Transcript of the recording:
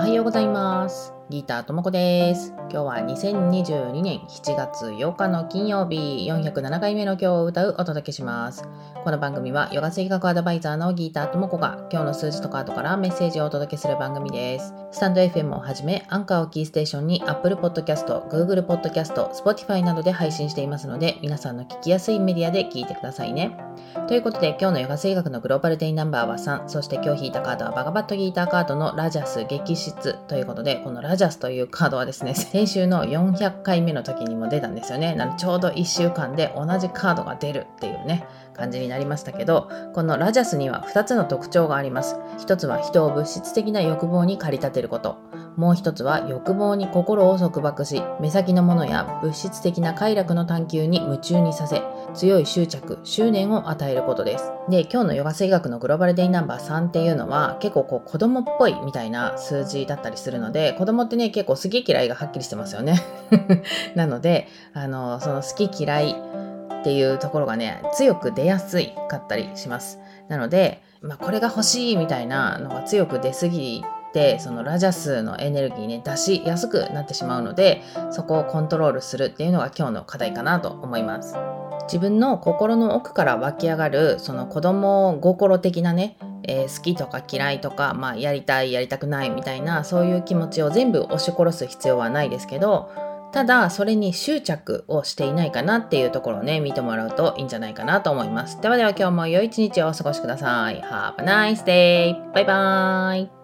おはようございます。ギターともこです。今日は2022年7月8日の金曜日407回目の今日を歌うお届けします。この番組はヨガ水学アドバイザーのギーターともこが今日の数字とカードからメッセージをお届けする番組です。スタンド FM をはじめアンカーをキーステーションに Apple Podcast、Google Podcast、Spotify などで配信していますので皆さんの聞きやすいメディアで聞いてくださいね。ということで今日のヨガ水学のグローバルデイナンバーは3、そして今日引いたカードはバガバットギーターカードのラジャス激質ということでこのラジャスというカードはですね、先週の400回目の時にも出たんですよね。なのちょうど1週間で同じカードが出るっていうね、感じになりましたけど、このラジャスには2つの特徴があります。1つは人を物質的な欲望に駆り立てること。もう1つは欲望に心を束縛し、目先のものや物質的な快楽の探求に夢中にさせ、強い執着、執念を与えることです。で、今日のヨガ水学のグローバルデイナンバー3っていうのは結構こう子供っぽいみたいな数字だったりするので、子供ってね、結構好き嫌いがはっきりしてますよね。なので、あの、その好き嫌いっていうところがね、強く出やすいかったりします。なので、まあ、これが欲しいみたいなのが強く出すぎて、そのラジャスのエネルギーね、出しやすくなってしまうので、そこをコントロールするっていうのが今日の課題かなと思います。自分の心の奥から湧き上がるその子供心的なね、えー、好きとか嫌いとか、まあ、やりたいやりたくないみたいなそういう気持ちを全部押し殺す必要はないですけどただそれに執着をしていないかなっていうところをね見てもらうといいんじゃないかなと思いますではでは今日も良い一日をお過ごしください Have a nice day! バイバーイ